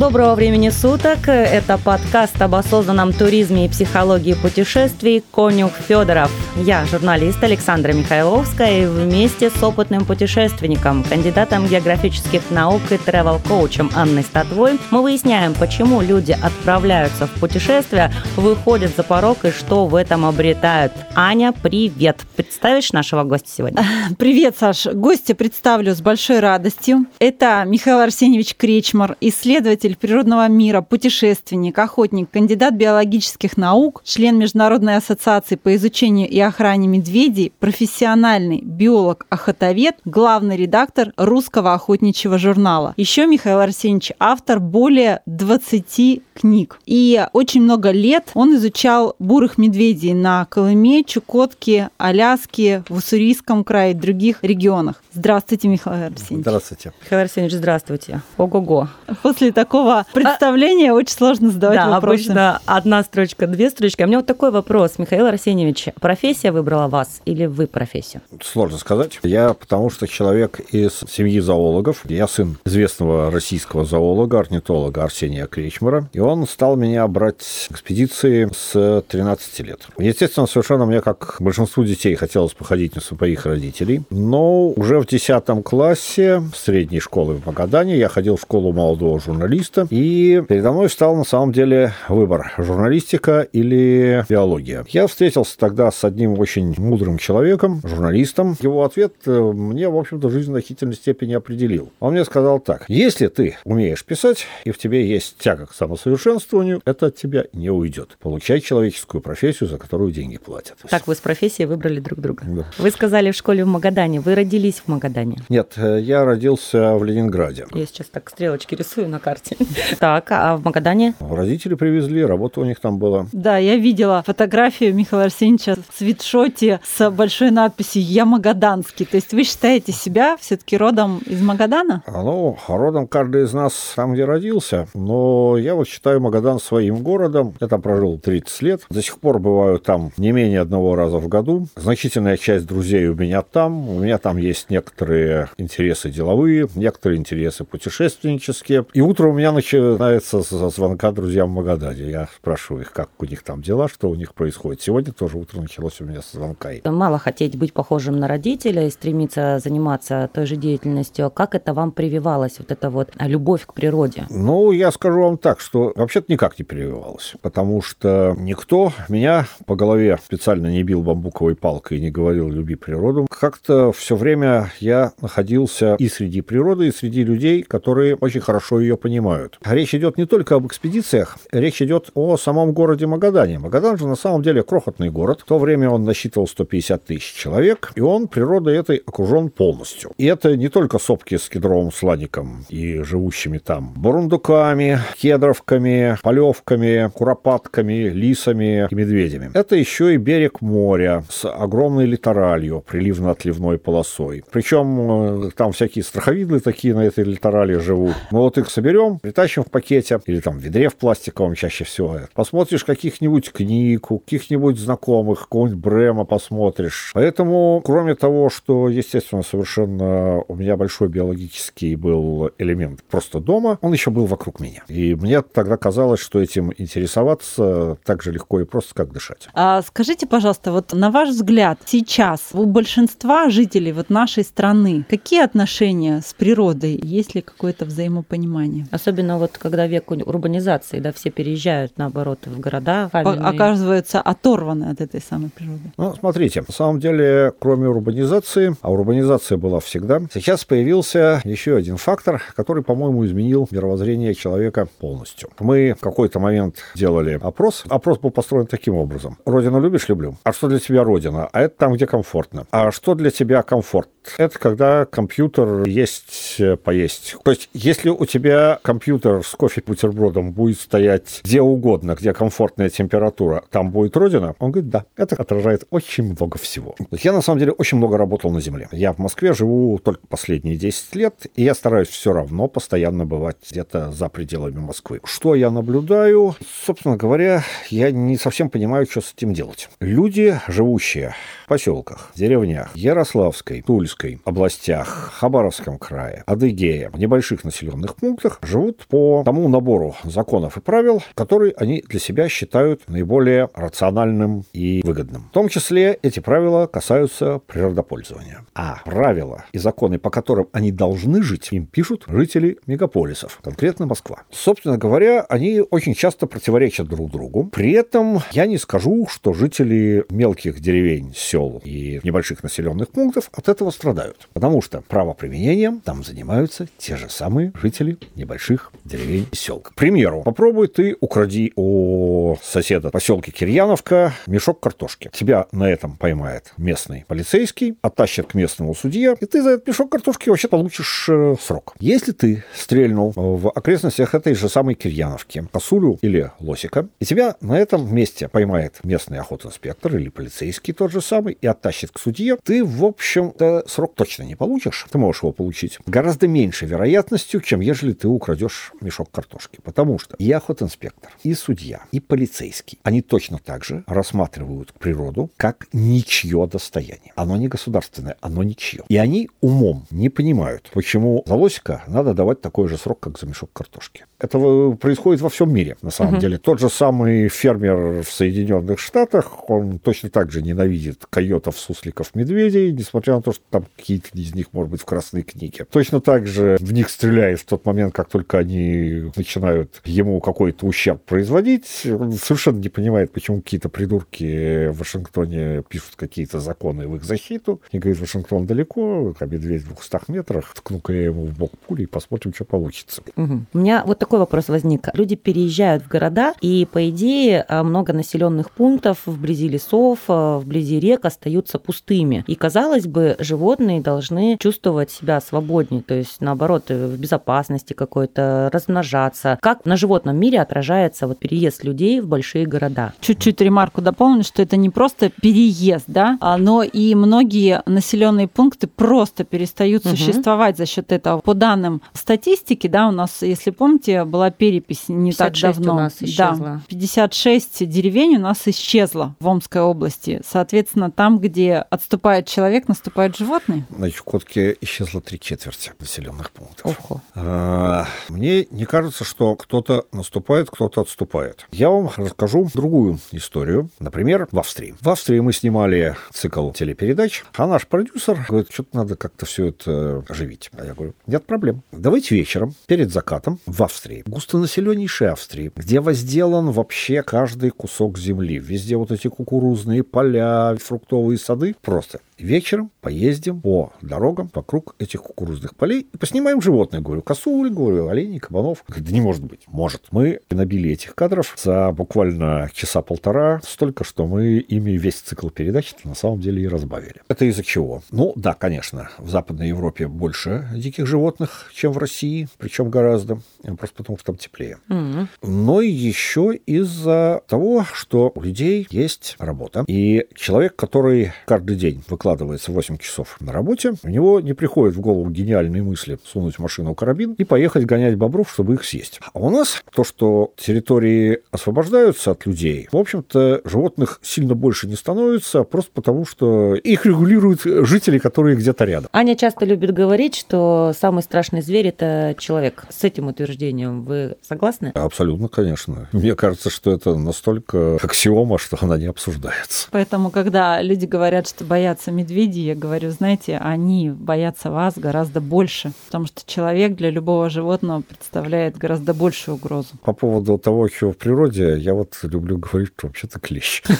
Доброго времени суток. Это подкаст об осознанном туризме и психологии путешествий «Конюх Федоров». Я журналист Александра Михайловская и вместе с опытным путешественником, кандидатом географических наук и тревел-коучем Анной Статвой мы выясняем, почему люди отправляются в путешествия, выходят за порог и что в этом обретают. Аня, привет. Представишь нашего гостя сегодня? Привет, Саш. Гостя представлю с большой радостью. Это Михаил Арсеньевич Кречмар, исследователь исследователь природного мира, путешественник, охотник, кандидат биологических наук, член Международной ассоциации по изучению и охране медведей, профессиональный биолог-охотовед, главный редактор русского охотничьего журнала. Еще Михаил Арсеньевич автор более 20 книг. И очень много лет он изучал бурых медведей на Колыме, Чукотке, Аляске, в Уссурийском крае и других регионах. Здравствуйте, Михаил Арсеньевич. Здравствуйте. Михаил Арсеньевич, здравствуйте. Ого-го. После такого представления а... очень сложно задавать да, вопросы. обычно одна строчка, две строчки. А у меня вот такой вопрос. Михаил Арсеньевич, профессия выбрала вас или вы профессию? Сложно сказать. Я потому что человек из семьи зоологов. Я сын известного российского зоолога, орнитолога Арсения Кречмара. И он стал меня брать в экспедиции с 13 лет. Естественно, совершенно мне, как большинству детей, хотелось походить на своих родителей. Но уже в 10 классе средней школы в Магадане я ходил в школу молодого журналиста, и передо мной встал на самом деле выбор – журналистика или биология. Я встретился тогда с одним очень мудрым человеком, журналистом. Его ответ э, мне, в общем-то, в жизненной значительной степени определил. Он мне сказал так. Если ты умеешь писать, и в тебе есть тяга к самосовершенствованию, это от тебя не уйдет. Получай человеческую профессию, за которую деньги платят. Так вы с профессией выбрали друг друга. Да. Вы сказали в школе в Магадане. Вы родились в Магадане? Нет, э, я родился в Ленинграде. Я сейчас так стрелочки рисую на карте. Так, а в Магадане? Родители привезли, работа у них там была. Да, я видела фотографию Михаила Арсеньевича в свитшоте с большой надписью «Я магаданский». То есть вы считаете себя все-таки родом из Магадана? А, ну, родом каждый из нас там, где родился. Но я вот считаю Магадан своим городом. Я там прожил 30 лет. До сих пор бываю там не менее одного раза в году. Значительная часть друзей у меня там. У меня там есть некоторые интересы деловые, некоторые интересы путешественнические. И утро у меня начинается со звонка друзьям в Магадане. Я спрашиваю их, как у них там дела, что у них происходит. Сегодня тоже утро началось у меня со звонка. Мало хотеть быть похожим на родителя и стремиться заниматься той же деятельностью. Как это вам прививалось, вот эта вот любовь к природе? Ну, я скажу вам так, что вообще-то никак не прививалось. Потому что никто меня по голове специально не бил бамбуковой палкой и не говорил «люби природу». Как-то все время я находился и среди природы, и среди людей, которые очень хорошо ее понимают. Речь идет не только об экспедициях, речь идет о самом городе Магадане. Магадан же на самом деле крохотный город. В то время он насчитывал 150 тысяч человек, и он природой этой окружен полностью. И это не только сопки с кедровым сладиком и живущими там бурундуками, кедровками, полевками, куропатками, лисами и медведями. Это еще и берег моря с огромной литералью, приливно-отливной полосой. Причем э, там всякие страховидлы такие на этой литерале живут. Мы вот их соберем, притащим в пакете или там в ведре в пластиковом чаще всего. Посмотришь каких-нибудь книг, каких-нибудь знакомых, какого-нибудь Брема посмотришь. Поэтому, кроме того, что, естественно, совершенно у меня большой биологический был элемент просто дома, он еще был вокруг меня. И мне тогда казалось, что этим интересоваться так же легко и просто, как дышать. А скажите, пожалуйста, вот на ваш взгляд, сейчас у большинства жителей вот нашей страны. Какие отношения с природой? Есть ли какое-то взаимопонимание? Особенно вот когда век урбанизации, да, все переезжают, наоборот, в города. Каменные. Оказываются оторваны от этой самой природы. Ну, смотрите, на самом деле, кроме урбанизации, а урбанизация была всегда, сейчас появился еще один фактор, который, по-моему, изменил мировоззрение человека полностью. Мы в какой-то момент делали опрос. Опрос был построен таким образом. Родину любишь? Люблю. А что для тебя Родина? А это там, где комфортно. А что для тебя комфорт? Это когда компьютер есть поесть. То есть, если у тебя компьютер с кофе-бутербродом будет стоять где угодно, где комфортная температура, там будет родина, он говорит, да, это отражает очень много всего. Я, на самом деле, очень много работал на Земле. Я в Москве живу только последние 10 лет, и я стараюсь все равно постоянно бывать где-то за пределами Москвы. Что я наблюдаю? Собственно говоря, я не совсем понимаю, что с этим делать. Люди, живущие в поселках, деревнях, Ярославской, Тульской областях, Хабаровском крае, Адыгея, в небольших населенных пунктах живут по тому набору законов и правил, которые они для себя считают наиболее рациональным и выгодным. В том числе эти правила касаются природопользования. А правила и законы, по которым они должны жить, им пишут жители мегаполисов, конкретно Москва. Собственно говоря, они очень часто противоречат друг другу. При этом я не скажу, что жители мелких деревень, сел и небольших населенных пунктов от этого страдают. Потому что правоприменением там занимаются те же самые жители небольших деревень и сел. К примеру, попробуй ты укради у соседа поселке Кирьяновка мешок картошки. Тебя на этом поймает местный полицейский, оттащит к местному судье, и ты за этот мешок картошки вообще получишь э, срок. Если ты стрельнул в окрестностях этой же самой Кирьяновки косулю или лосика, и тебя на этом месте поймает местный охотинспектор или полицейский тот же самый и оттащит к судье, ты, в общем-то, срок точно не получишь. Ты можешь его получить гораздо меньшей вероятностью, чем ежели ты украдешь мешок картошки. Потому что и охотинспектор, и судья, и полицейский, они точно так же рассматривают природу как ничье достояние. Оно не государственное, оно ничье. И они умом не понимают, почему за лосика надо давать такой же срок, как за мешок картошки. Это происходит во всем мире, на самом угу. деле. Тот же самый фермер в Соединенных Штатах, он точно так же ненавидит койотов, сусликов, медведей, несмотря на то, что там какие-то из них, может быть, в Красной книге. Точно так же в них стреляет в тот момент, как только они начинают ему какой-то ущерб производить. Он совершенно не понимает, почему какие-то придурки в Вашингтоне пишут какие-то законы в их защиту. И говорит, Вашингтон далеко, а медведь в 200 метрах, ткну-ка я ему в бок пули и посмотрим, что получится. Угу. У меня вот такой вопрос возник. Люди переезжают в города, и, по идее, а, много населенных пунктов вблизи лесов, а, вблизи рек остаются пустыми. И, казалось бы, животные должны чувствовать себя свободнее, то есть, наоборот, в безопасности какой-то, размножаться. Как на животном мире отражается вот переезд людей в большие города? Чуть-чуть ремарку дополню, что это не просто переезд, да, а, но и многие населенные пункты просто перестают угу. существовать за счет этого. По данным статистики, да, у нас, если помните, была перепись не так давно. у нас исчезла. Да, 56 деревень у нас исчезло в Омской области. Соответственно, там, где отступает человек, наступают животные. На Чукотке исчезло три четверти населенных пунктов. Ого. А, мне не кажется, что кто-то наступает, кто-то отступает. Я вам расскажу другую историю. Например, в Австрии. В Австрии мы снимали цикл телепередач, а наш продюсер говорит, что-то надо как-то все это оживить. А я говорю, нет проблем. Давайте вечером, перед закатом, в Австрии, густонаселеннейшей Австрии, где возделан вообще каждый кусок земли. Везде вот эти кукурузные поля, фруктовые сады. Просто вечером поездим по дорогам вокруг этих кукурузных полей и поснимаем животных. Говорю, косуль, говорю, оленей, кабанов. Говорит, да не может быть. Может. Мы набили этих кадров за буквально часа полтора столько, что мы ими весь цикл передач на самом деле и разбавили. Это из-за чего? Ну, да, конечно, в Западной Европе больше диких животных, чем в России, причем гораздо, просто потому что там теплее. Mm-hmm. Но еще из-за того, что у людей есть работа, и человек, который каждый день выкладывает выкладывается 8 часов на работе, у него не приходит в голову гениальные мысли сунуть в машину карабин и поехать гонять бобров, чтобы их съесть. А у нас то, что территории освобождаются от людей, в общем-то, животных сильно больше не становится, просто потому что их регулируют жители, которые где-то рядом. Аня часто любит говорить, что самый страшный зверь – это человек. С этим утверждением вы согласны? Абсолютно, конечно. Мне кажется, что это настолько аксиома, что она не обсуждается. Поэтому, когда люди говорят, что боятся медведей, я говорю, знаете, они боятся вас гораздо больше, потому что человек для любого животного представляет гораздо большую угрозу. По поводу того, что в природе, я вот люблю говорить, что вообще-то клещ.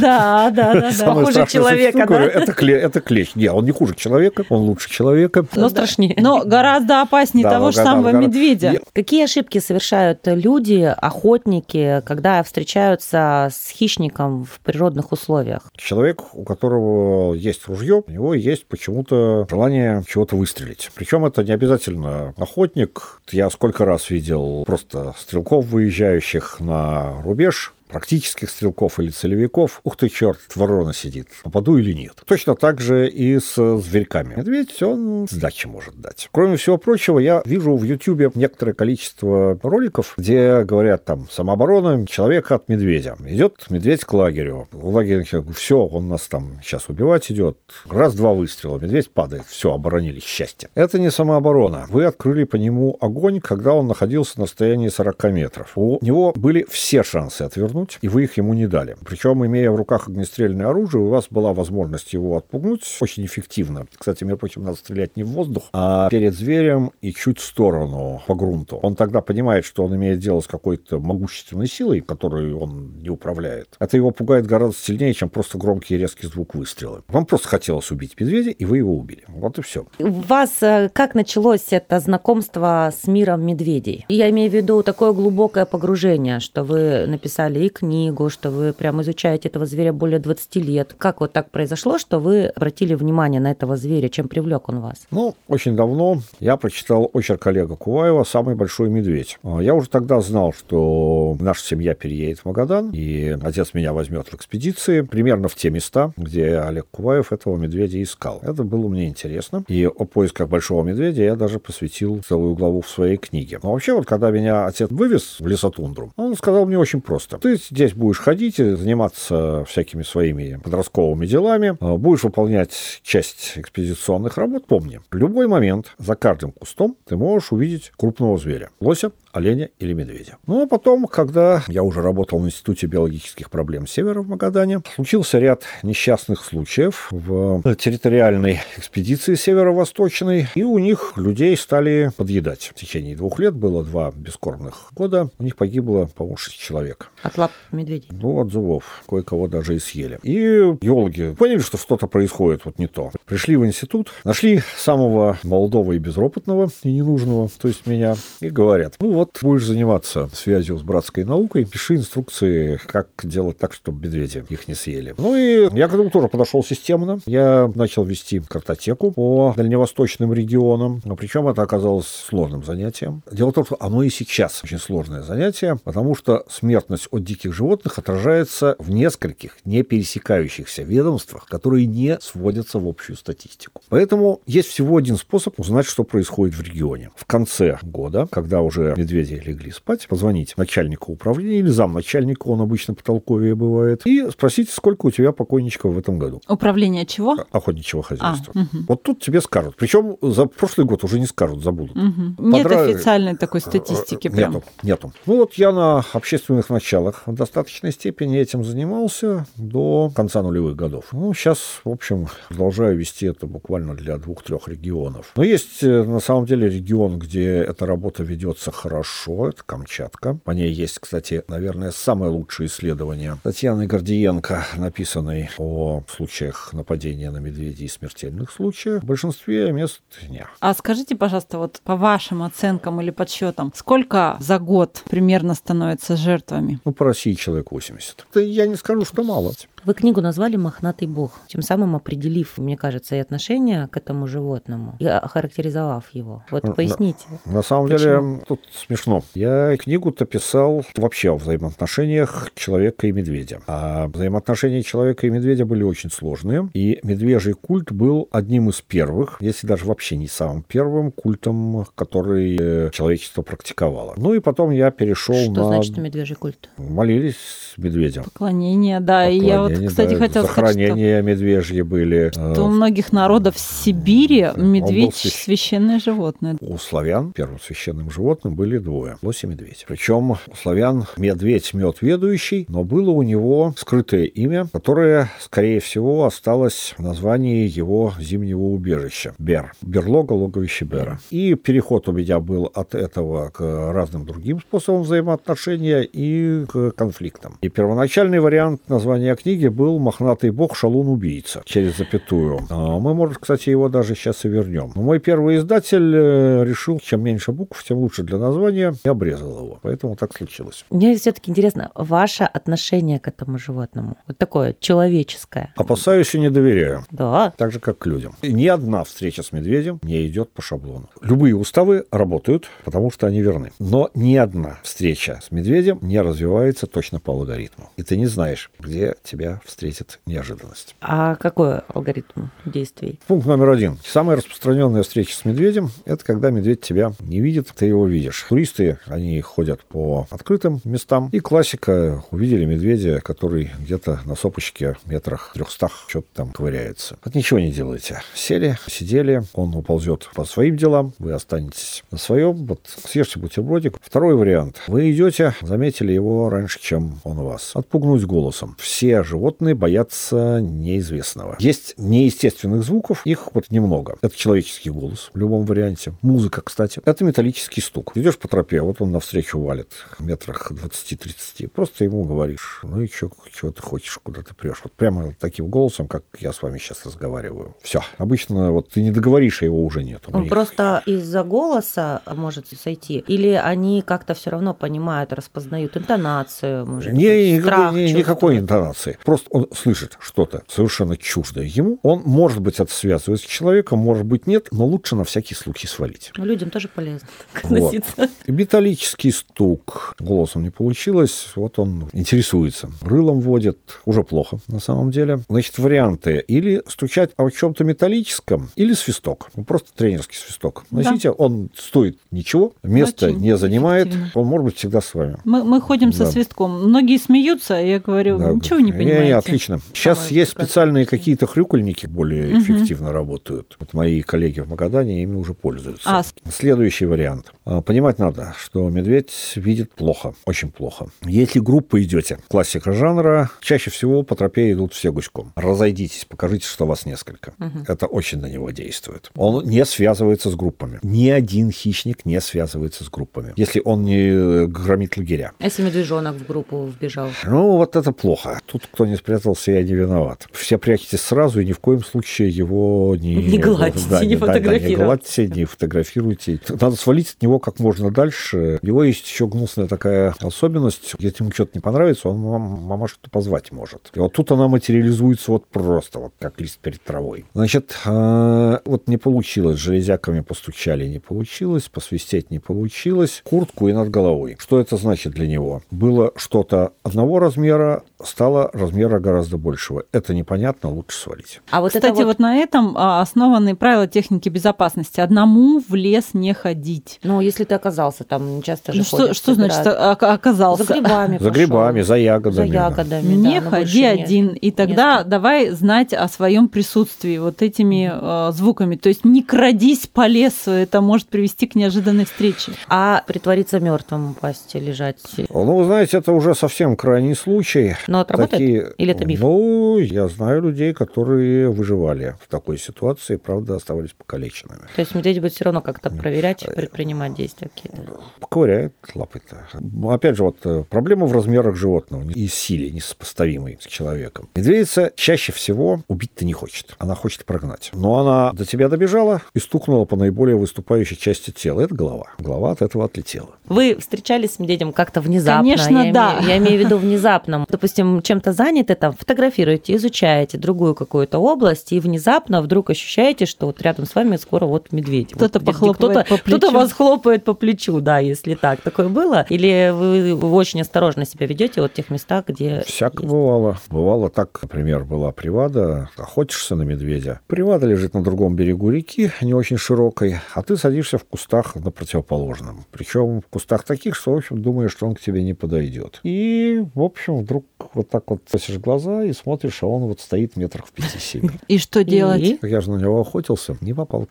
Да, да, да. Хуже человека, да? Это клещ. Нет, он не хуже человека, он лучше человека. Но страшнее. Но гораздо опаснее того же самого медведя. Какие ошибки совершают люди, охотники, когда встречаются с хищником в природных условиях? Человек, у которого есть ружье, у него есть почему-то желание чего-то выстрелить. Причем это не обязательно охотник. Я сколько раз видел просто стрелков, выезжающих на рубеж, практических стрелков или целевиков, ух ты, черт, ворона сидит, попаду или нет. Точно так же и с зверьками. Медведь, он сдачи может дать. Кроме всего прочего, я вижу в YouTube некоторое количество роликов, где говорят там самооборона человека от медведя. Идет медведь к лагерю. В лагере все, он нас там сейчас убивать идет. Раз-два выстрела, медведь падает. Все, оборонились, счастье. Это не самооборона. Вы открыли по нему огонь, когда он находился на расстоянии 40 метров. У него были все шансы отвернуть отпугнуть, и вы их ему не дали. Причем, имея в руках огнестрельное оружие, у вас была возможность его отпугнуть очень эффективно. Кстати, между прочим, надо стрелять не в воздух, а перед зверем и чуть в сторону по грунту. Он тогда понимает, что он имеет дело с какой-то могущественной силой, которую он не управляет. Это его пугает гораздо сильнее, чем просто громкий и резкий звук выстрела. Вам просто хотелось убить медведя, и вы его убили. Вот и все. У вас э, как началось это знакомство с миром медведей? Я имею в виду такое глубокое погружение, что вы написали и книгу, что вы прям изучаете этого зверя более 20 лет. Как вот так произошло, что вы обратили внимание на этого зверя? Чем привлек он вас? Ну, очень давно я прочитал очерк Олега Куваева «Самый большой медведь». А, я уже тогда знал, что наша семья переедет в Магадан, и отец меня возьмет в экспедиции примерно в те места, где Олег Куваев этого медведя искал. Это было мне интересно. И о поисках большого медведя я даже посвятил целую главу в своей книге. Но вообще, вот когда меня отец вывез в лесотундру, он сказал мне очень просто. Ты здесь будешь ходить и заниматься всякими своими подростковыми делами, а, будешь выполнять часть экспедиционных работ. Помни, в любой момент за каждым кустом ты можешь увидеть крупного зверя. Лося, оленя или медведя. Ну, а потом, когда я уже работал в Институте биологических проблем Севера в Магадане, случился ряд несчастных случаев в территориальной экспедиции северо-восточной, и у них людей стали подъедать. В течение двух лет было два бескормных года, у них погибло, по-моему, шесть человек. От лап медведей? Ну, от зубов. Кое-кого даже и съели. И геологи поняли, что что-то происходит вот не то. Пришли в институт, нашли самого молодого и безропотного, и ненужного, то есть меня, и говорят, ну вот, будешь заниматься связью с братской наукой, пиши инструкции, как делать так, чтобы медведи их не съели. Ну и я к этому тоже подошел системно. Я начал вести картотеку по дальневосточным регионам, но причем это оказалось сложным занятием. Дело в том, что оно и сейчас очень сложное занятие, потому что смертность от диких животных отражается в нескольких не пересекающихся ведомствах, которые не сводятся в общую статистику. Поэтому есть всего один способ узнать, что происходит в регионе. В конце года, когда уже медведи легли спать, позвонить начальнику управления или замначальника, он обычно потолковее бывает, и спросить, сколько у тебя покойничков в этом году. Управление чего? Охотничьего хозяйства. А, угу. Вот тут тебе скажут. Причем за прошлый год уже не скажут, забудут. Угу. Нет Подра... официальной такой статистики прям. Нету, нету. Ну вот я на общественных началах в достаточной степени этим занимался до конца нулевых годов. Ну, сейчас, в общем, продолжаю вести это буквально для двух-трех регионов. Но есть, э, на самом деле, регион, где эта работа ведется хорошо, хорошо, это Камчатка. По ней есть, кстати, наверное, самое лучшее исследование Татьяны Гордиенко, написанной о случаях нападения на медведей и смертельных случаях. В большинстве мест нет. А скажите, пожалуйста, вот по вашим оценкам или подсчетам, сколько за год примерно становится жертвами? Ну, по России человек 80. Это я не скажу, что мало. Вы книгу назвали «Мохнатый бог», тем самым определив, мне кажется, и отношение к этому животному, и охарактеризовав его. Вот поясните. На, на самом почему? деле, тут смешно. Я книгу-то писал вообще о взаимоотношениях человека и медведя. А взаимоотношения человека и медведя были очень сложные, и медвежий культ был одним из первых, если даже вообще не самым первым культом, который человечество практиковало. Ну и потом я перешел Что на... Что значит медвежий культ? Молились медведям. Поклонение, да. Поклонение. И я вот вот, кстати, да, хотел захоронения сказать, медвежьи были. Что у многих народов Сибири медведь свящ... священное животное. У славян первым священным животным были двое – лось и медведь. Причем у славян медведь мед ведущий, но было у него скрытое имя, которое, скорее всего, осталось в названии его зимнего убежища – Бер. Берлога, логовище Бера. И переход у меня был от этого к разным другим способам взаимоотношения и к конфликтам. И первоначальный вариант названия книги книге был мохнатый бог Шалун-убийца через запятую. А мы, может, кстати, его даже сейчас и вернем. Но мой первый издатель э, решил, чем меньше букв, тем лучше для названия, и обрезал его. Поэтому так случилось. Мне все-таки интересно, ваше отношение к этому животному? Вот такое человеческое. Опасаюсь и не доверяю. Да. Так же, как к людям. И ни одна встреча с медведем не идет по шаблону. Любые уставы работают, потому что они верны. Но ни одна встреча с медведем не развивается точно по алгоритму. И ты не знаешь, где тебя встретит неожиданность. А какой алгоритм действий? Пункт номер один. Самая распространенная встреча с медведем – это когда медведь тебя не видит, ты его видишь. Туристы, они ходят по открытым местам. И классика – увидели медведя, который где-то на сопочке метрах трехстах что-то там ковыряется. Вот ничего не делаете. Сели, сидели, он уползет по своим делам, вы останетесь на своем. Вот съешьте бутербродик. Второй вариант. Вы идете, заметили его раньше, чем он вас. Отпугнуть голосом. Все животные боятся неизвестного. Есть неестественных звуков, их вот немного. Это человеческий голос в любом варианте. Музыка, кстати. Это металлический стук. Идешь по тропе, вот он навстречу валит в метрах 20-30. Просто ему говоришь, ну и что, чего ты хочешь, куда ты прешь. Вот прямо таким голосом, как я с вами сейчас разговариваю. Все. Обычно вот ты не договоришь, а его уже нет. Он просто из-за голоса может сойти? Или они как-то все равно понимают, распознают интонацию? Может, не, страх не, никакой интонации. Просто он слышит что-то совершенно чуждое ему. Он, может быть, это связывает с человеком, может быть, нет, но лучше на всякий случай свалить. Ну, людям тоже полезно относиться. Вот. Металлический стук. Голосом не получилось. Вот он интересуется. Рылом водит. Уже плохо, на самом деле. Значит, варианты. Или стучать о чем-то металлическом, или свисток. Ну, просто тренерский свисток. Носите, да. он стоит ничего, место Очень не занимает. Он может быть всегда с вами. Мы, мы ходим да. со свистком. Многие смеются, я говорю, да. ничего не понимаете. Не, не, отлично. Сейчас Самое есть специальные какие-то хрюкольники более угу. эффективно работают. Вот мои коллеги в Магадане ими уже пользуются. А. Следующий вариант. А, понимать надо, что медведь видит плохо, очень плохо. Если группа идете, классика жанра, чаще всего по тропе идут все гуськом. Разойдитесь, покажите, что вас несколько. Угу. Это очень на него действует. Он не связывается с группами. Ни один хищник не связывается с группами, если он не громит лагеря. Если медвежонок в группу вбежал? Ну, вот это плохо. Тут кто не спрятался, я не виноват. Все прячетесь сразу и ни в коем случае его не... Не гладьте, да, не, фотографируйте. Да, не гладьте, не фотографируйте. Надо свалить от него как можно дальше. У него есть еще гнусная такая особенность. Если ему что-то не понравится, он вам мамашу-то позвать может. И вот тут она материализуется вот просто, вот как лист перед травой. Значит, э, вот не получилось. Железяками постучали, не получилось. Посвистеть не получилось. Куртку и над головой. Что это значит для него? Было что-то одного размера, стало размера гораздо большего. Это непонятно, лучше свалить. А вот Кстати, вот... вот на этом а, основаны правила техники безопасности. Одному в лес не ходить. Ну, если ты оказался там, часто же ну, ходят, Что, что значит оказался? За грибами За грибами, за ягодами. За ягодами, Не да, ходи один. Нет. И тогда нет. давай знать о своем присутствии вот этими э, звуками. То есть не крадись по лесу, это может привести к неожиданной встрече. А притвориться мертвым, упасть, лежать? Ну, знаете, это уже совсем крайний случай. Но это работает? Или это миф? Ну, я знаю людей, которые выживали в такой ситуации, правда, оставались покалеченными. То есть медведь будет все равно как-то проверять и предпринимать действия какие-то? Поковыряет лапы-то. Опять же, вот э, проблема в размерах животного и силе несопоставимой с человеком. Медведица чаще всего убить-то не хочет. Она хочет прогнать. Но она до тебя добежала и стукнула по наиболее выступающей части тела. Это голова. Голова от этого отлетела. Вы встречались с медведем как-то внезапно? Конечно, я да. Имею, я имею в виду внезапно. Допустим, чем-то заняты, там, фотографируете, изучаете другую какую-то область, и внезапно вдруг ощущаете, что вот рядом с вами скоро вот медведь. Кто-то вот, похлопывает кто-то, по плечу. Кто-то вас хлопает по плечу, да, если так. Такое было? Или вы, вы очень осторожно себя ведете вот в тех местах, где... Всяко есть? бывало. Бывало так, например, была привада, охотишься на медведя. Привада лежит на другом берегу реки, не очень широкой, а ты садишься в кустах на противоположном. Причем в кустах таких, что, в общем, думаешь, что он к тебе не подойдет. И, в общем, вдруг вот так вот косишь глаза и смотришь, а он вот стоит метрах в 5-7. И что делать? Я же на него охотился, не попал.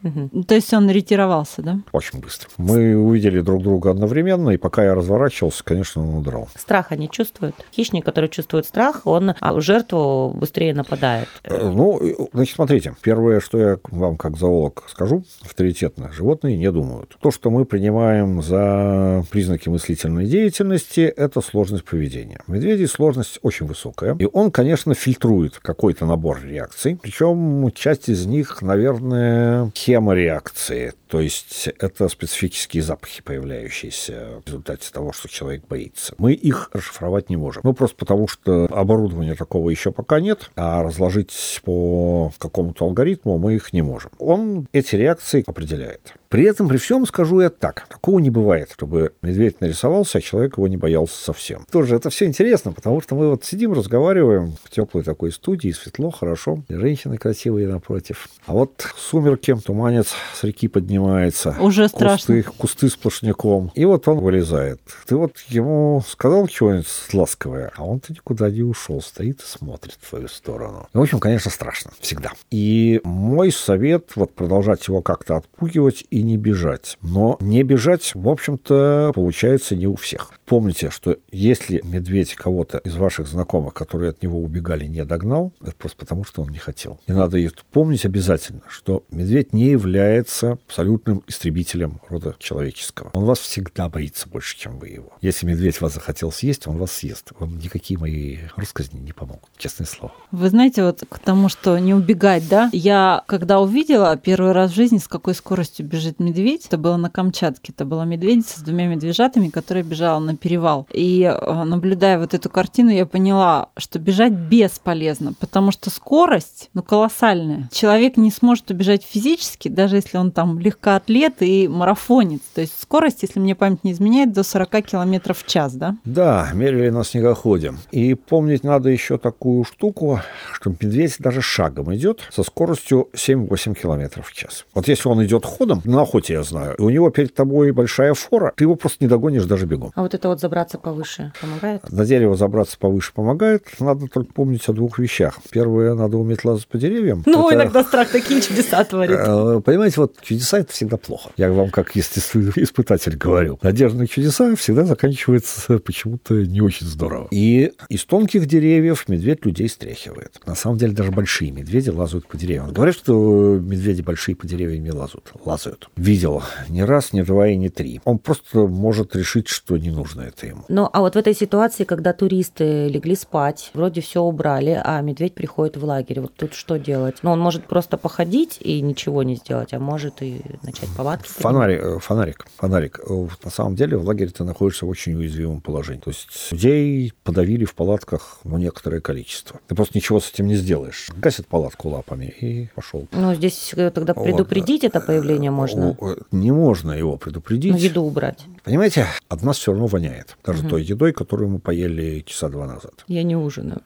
То есть он ретировался, да? Очень быстро. Мы увидели друг друга одновременно, и пока я разворачивался, конечно, он удрал. Страха не чувствует? Хищник, который чувствует страх, он а, жертву быстрее нападает. Э, ну, значит, смотрите, первое, что я вам как зоолог скажу, авторитетно, животные не думают. То, что мы принимаем за признаки мыслительной деятельности, это сложность поведения. Медведей сложность очень высокая. И он, конечно, фильтрует какой-то набор реакций. Причем часть из них, наверное, хемореакции. То есть это специфические запахи, появляющиеся в результате того, что человек боится. Мы их расшифровать не можем. Ну, просто потому, что оборудования такого еще пока нет, а разложить по какому-то алгоритму мы их не можем. Он эти реакции определяет. При этом, при всем, скажу я так, такого не бывает, чтобы медведь нарисовался, а человек его не боялся совсем. Тоже это все интересно, потому что мы вот сидим, разговариваем в теплой такой студии, светло, хорошо, женщины красивые напротив. А вот сумерки, туманец с реки поднимается. Уже кусты, страшно. Кусты сплошняком. И вот он вылезает. Ты вот ему сказал чего-нибудь ласковое, а он-то никуда не ушел, стоит и смотрит в твою сторону. И, в общем, конечно, страшно. Всегда. И мой совет вот продолжать его как-то отпугивать и не бежать. Но не бежать, в общем-то, получается не у всех. Помните, что если медведь кого-то из ваших знакомых, которые от него убегали, не догнал, это просто потому, что он не хотел. И надо помнить обязательно, что медведь не является абсолютным истребителем рода человеческого. Он вас всегда боится больше, чем вы его. Если медведь вас захотел съесть, он вас съест. Вам никакие мои рассказни не помогут, честное слово. Вы знаете, вот к тому, что не убегать, да? Я, когда увидела первый раз в жизни, с какой скоростью бежит медведь, это было на Камчатке, это была медведица с двумя медвежатами, которая бежала на перевал. И э, наблюдая вот эту картину, я поняла, что бежать бесполезно, потому что скорость, ну, колоссальная. Человек не сможет убежать физически, даже если он там легкоатлет и марафонец. То есть скорость, если мне память не изменяет, до 40 километров в час, да? Да, мерили на снегоходе. И помнить надо еще такую штуку, что медведь даже шагом идет со скоростью 7-8 километров в час. Вот если он идет ходом, на охоте я знаю, и у него перед тобой большая фора, ты его просто не догонишь даже бегом. А вот это вот забраться повыше помогает? На дерево забраться повыше помогает. Надо только помнить о двух вещах. Первое, надо уметь лазать по деревьям. Ну, Это, иногда страх такие чудеса творит. э, Понимаете, вот чудеса это всегда плохо. Я вам как естественный испытатель говорю. Надежда на чудеса всегда заканчивается почему-то не очень здорово. И из тонких деревьев медведь людей стряхивает. На самом деле даже большие медведи лазают по деревьям. Говорят, что медведи большие по деревьям не лазают. Лазают. Видел не раз, не два и не три. Он просто может решить, что не нужно это ему. Ну, а вот в этой ситуации, когда туристы легли спать, вроде все убрали, а медведь приходит в лагерь, вот тут что делать? Ну, он может просто походить и ничего не сделать, а может и начать палатки. поднимать. Фонарик, э, фонарик, фонарик. Э, На самом деле в лагере ты находишься в очень уязвимом положении. То есть людей подавили в палатках ну, некоторое количество. Ты просто ничего с этим не сделаешь. Гасит палатку лапами и пошел. Ну, здесь э, тогда Вот. предупредить это появление можно. О, э, Не можно его предупредить. Ну, еду убрать. Понимаете, от нас все равно воняет. Даже Мгм. той едой, которую мы поели часа два назад. Я не ужинаю.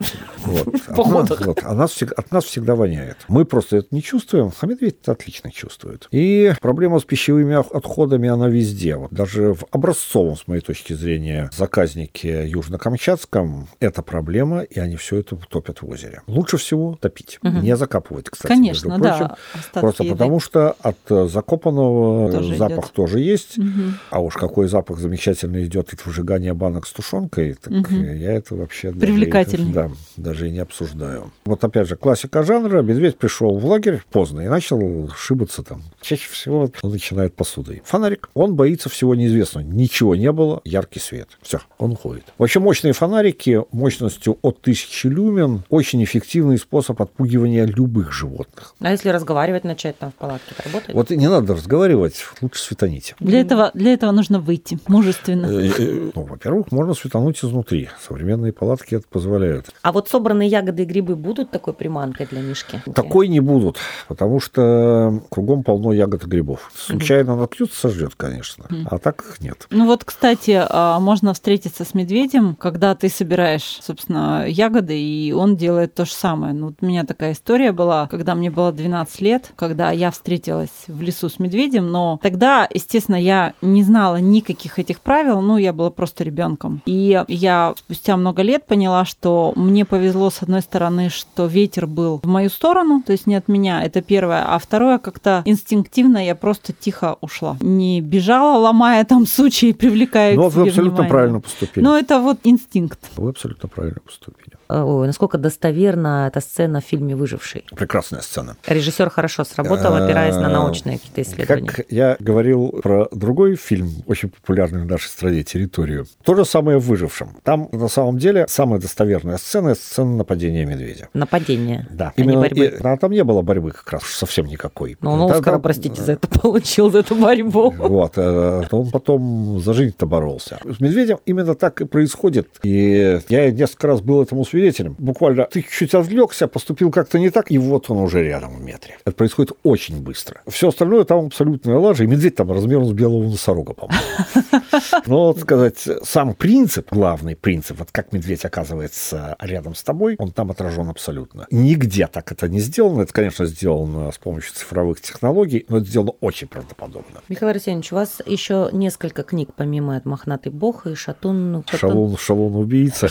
Вот. От, нас, вот. От нас всег- от нас всегда воняет. Мы просто это не чувствуем, а медведь это отлично чувствует. И проблема с пищевыми отходами, она везде. Вот даже в образцовом, с моей точки зрения, заказнике Южно-Камчатском это проблема, и они все это топят в озере. Лучше всего топить. Не закапывать, кстати, Конечно, между прочим. да. Просто еды. потому, что от э, закопанного Тоже запах идет. тоже есть. Мгм. А уж какой запах замечательно идет от выжигания банок с тушенкой, так э, я это вообще Привлекательный. да, даже и не обсуждаю. Вот опять же, классика жанра. Медведь пришел в лагерь поздно и начал шибаться там. Чаще всего он начинает посудой. Фонарик. Он боится всего неизвестного. Ничего не было, яркий свет. Все, он уходит. Вообще мощные фонарики мощностью от 1000 люмен очень эффективный способ отпугивания любых животных. А если разговаривать начать там в палатке, это работает? Вот и не надо разговаривать, лучше светаните. Для этого, для этого нужно выйти мужественно. Э, э, Ну, во-первых, можно светануть изнутри. Современные палатки это позволяют. А вот собранные ягоды и грибы будут такой приманкой для Мишки? Такой не будут, потому что кругом полно ягод и грибов. Случайно наткнется, сожрет, конечно. А так нет. Ну вот, кстати, а, можно встретиться с медведем, когда ты собираешь, собственно, ягоды, и он делает то же самое. Ну, вот у меня такая история была, когда мне было 12 лет, когда я встретилась в лесу с медведем, но тогда, естественно, я не знала никаких этих правил, ну, я была просто ребенком. И я спустя много лет поняла, что мне повезло, с одной стороны, что ветер был в мою сторону, то есть не от меня, это первое, а второе, как-то инстинктивно я просто тихо ушла. Не бежала, ломая там сучи и привлекая Ну, вы абсолютно внимание. правильно поступили. Но это вот инстинкт. Вы абсолютно правильно поступили. Ой, насколько достоверна эта сцена в фильме «Выживший»? Прекрасная сцена. Режиссер хорошо сработал, опираясь на научные какие-то исследования. Как я говорил про другой фильм, очень популярный в нашей стране, «Территорию», то же самое в «Выжившем». Там, на самом деле, самая достоверная сцена – сцена нападения медведя. Нападение. Да. А не Именно, борьбы. и- а там не было борьбы как раз совсем никакой. Ну, он Да, Оскара, там- простите, за это получил, за эту борьбу. Вот, э, он потом за жизнь-то боролся. С медведем именно так и происходит. И я несколько раз был этому свидетелем. Буквально ты чуть отвлекся, поступил как-то не так, и вот он уже рядом в метре. Это происходит очень быстро. Все остальное там абсолютная лажа, и медведь там размером с белого носорога, по-моему. Но, вот сказать, сам принцип, главный принцип, вот как медведь оказывается рядом с тобой, он там отражен абсолютно. Нигде так это не сделано. Это, конечно, сделано с помощью цифровых технологий, но это сделано очень правдоподобно. Михаил Арсеньевич, у вас еще несколько книг, помимо «Мохнатый бог» и «Шатун». Шатун- Шалун, шалун убийца.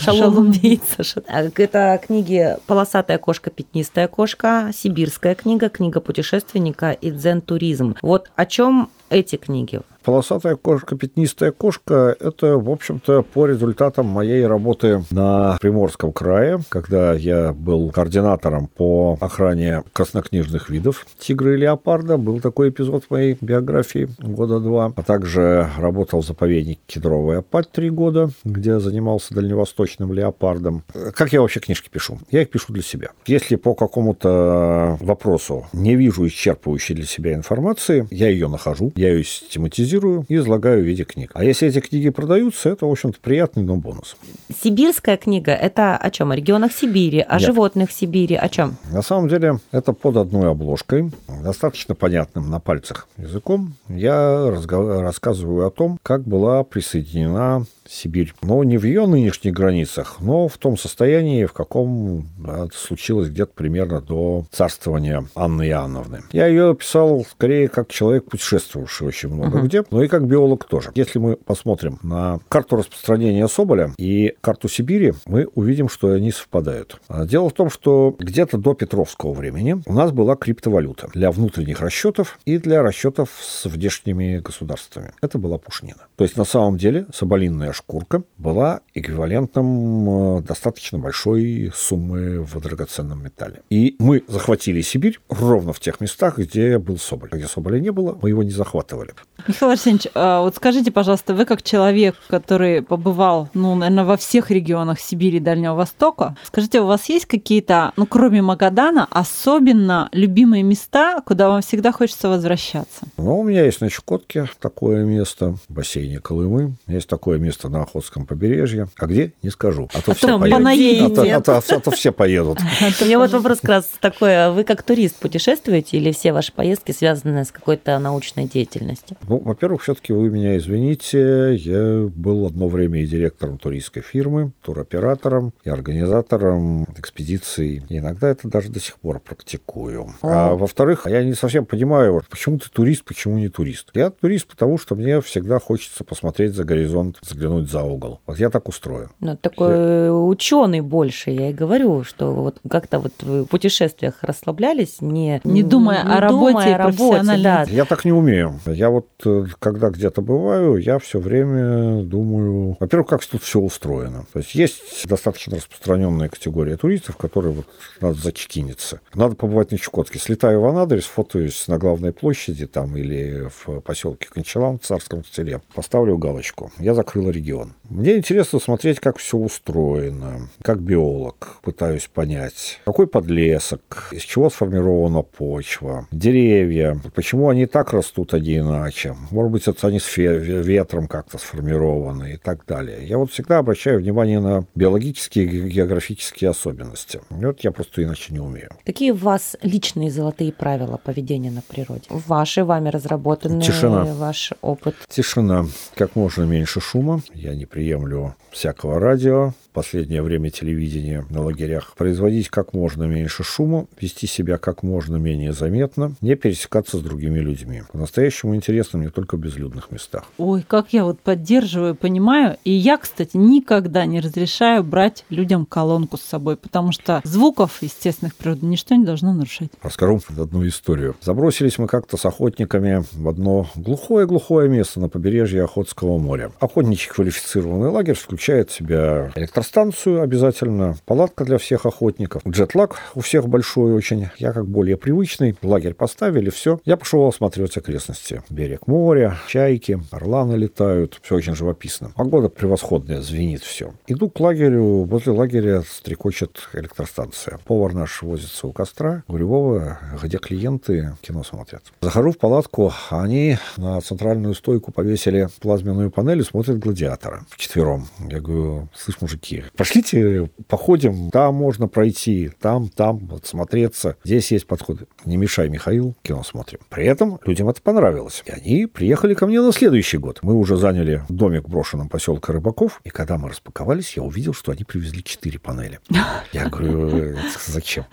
А, Это книги «Полосатая кошка, пятнистая кошка», «Сибирская книга», «Книга путешественника» и «Дзен-туризм». Вот о чем эти книги? Полосатая кошка, пятнистая кошка – это, в общем-то, по результатам моей работы на Приморском крае, когда я был координатором по охране краснокнижных видов тигра и леопарда. Был такой эпизод в моей биографии года два. А также работал в заповеднике Кедровая Апать три года, где занимался дальневосточным леопардом. Как я вообще книжки пишу? Я их пишу для себя. Если по какому-то вопросу не вижу исчерпывающей для себя информации, я ее нахожу, я ее систематизирую и излагаю в виде книг. А если эти книги продаются, это, в общем-то, приятный, но бонус. Сибирская книга – это о чем? О регионах Сибири, о Нет. животных Сибири, о чем? На самом деле, это под одной обложкой, достаточно понятным на пальцах языком. Я разго- рассказываю о том, как была присоединена Сибирь. Но не в ее нынешних границах, но в том состоянии, в каком это случилось где-то примерно до царствования Анны Иоанновны. Я ее писал скорее как человек, путешествовавший очень много где, но и как биолог тоже. Если мы посмотрим на карту распространения Соболя и карту Сибири, мы увидим, что они совпадают. А Дело в том, что где-то до Петровского времени у нас была криптовалюта для внутренних расчетов и для расчетов с внешними государствами. Это была пушнина. То есть на самом деле соболиная шкурка была эквивалентом э, достаточно большой суммы в драгоценном металле. И мы захватили Сибирь ровно в тех местах, где был Соболь. Где Соболя не было, мы его не захватывали. Михаил Арсеньевич, а вот скажите, пожалуйста, вы как человек, который побывал, ну, наверное, во всех регионах Сибири и Дальнего Востока, скажите, у вас есть какие-то, ну, кроме Магадана, особенно любимые места, куда вам всегда хочется возвращаться? Но у меня есть на Чукотке такое место, в бассейне Колымы. Есть такое место на Охотском побережье. А где? Не скажу. А то А все там поедут. понаедете. А то, а то- а то все поедут. У меня вот вопрос как раз такой. а Вы как турист путешествуете или все ваши поездки связаны с какой-то научной деятельностью? Ну, во-первых, все-таки вы меня извините. Я был одно время и директором туристской фирмы, туроператором и организатором экспедиций. И иногда это даже до сих пор практикую. А во-вторых, я не совсем понимаю, вот почему ты турист, почему не турист. Я турист, потому что мне всегда хочется посмотреть за горизонт, заглянуть за угол. Вот я так устроен. Ну, такой ученый больше, я и говорю, что вот как-то вот вы в путешествиях расслаблялись, не, Не думая о работе думая и о работе, да. Я так не умею. Я вот, э, когда где-то бываю, я все время думаю, во-первых, как тут все устроено. То есть есть достаточно распространенная категория туристов, которые вот надо зачекиниться. Надо побывать на Чукотке. Слетаю в Анадырь, сфотаюсь на главной площади там или в поселке Кончалам в Царском селе. Поставлю галочку. Я закрыл регион. Мне интересно смотреть, как все устроено. Как биолог пытаюсь понять, какой подлесок, из чего сформирована почва, деревья, почему они так растут, а не иначе. Может быть, это они с ветром как-то сформированы и так далее. Я вот всегда обращаю внимание на биологические и географические особенности. Вот я просто иначе не умею. Какие у вас личные золотые правила поведения на природе? Ваши, вами разработанные, Тишина. ваш опыт. Тишина, как можно меньше шума. Я не приемлю всякого радио. Последнее время телевидение на лагерях. Производить как можно меньше шума, вести себя как можно менее заметно, не пересекаться с другими людьми. По-настоящему интересно мне только в безлюдных местах. Ой, как я вот поддерживаю, понимаю. И я, кстати, никогда не разрешаю брать людям колонку с собой, потому что звуков естественных природы ничто не должно нарушать. Расскажу одну историю. Забросились мы как-то с охотниками в одно глухое-глухое место на побережье Охотского моря. Охотничий квалифицированный лагерь включает в себя электростан электростанцию обязательно, палатка для всех охотников, джетлаг у всех большой очень. Я как более привычный, лагерь поставили, все. Я пошел осматривать окрестности. Берег моря, чайки, орланы летают, все очень живописно. Погода превосходная, звенит все. Иду к лагерю, возле лагеря стрекочет электростанция. Повар наш возится у костра, говорю, Вова, где клиенты кино смотрят. Захожу в палатку, они на центральную стойку повесили плазменную панель и смотрят «Гладиатора» вчетвером. Я говорю, слышь, мужики, пошлите походим, там можно пройти, там, там, вот смотреться. Здесь есть подходы. Не мешай, Михаил, кино смотрим. При этом людям это понравилось. И они приехали ко мне на следующий год. Мы уже заняли домик в брошенном поселке Рыбаков, и когда мы распаковались, я увидел, что они привезли четыре панели. Я говорю, зачем?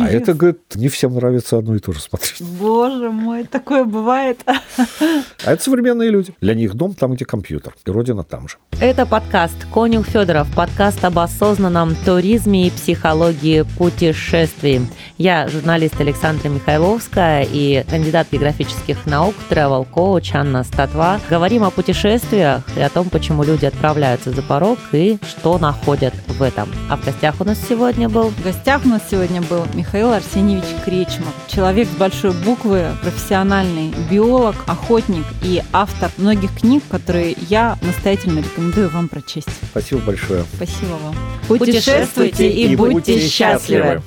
А это, говорит, не всем нравится одно и то же смотреть. Боже мой, такое бывает. А это современные люди. Для них дом там, где компьютер. И родина там же. Это подкаст «Конюх Федоров», подкаст об осознанном туризме и психологии путешествий. Я журналист Александра Михайловская и кандидат географических наук, travel коуч Анна Статва. Говорим о путешествиях и о том, почему люди отправляются за порог и что находят в этом. А в гостях у нас сегодня был... В гостях у нас сегодня был Михаил Арсеньевич Кречмов. Человек с большой буквы, профессиональный биолог, охотник и автор многих книг, которые я настоятельно рекомендую вам прочесть. Спасибо большое. Спасибо вам. Путешествуйте и будьте счастливы!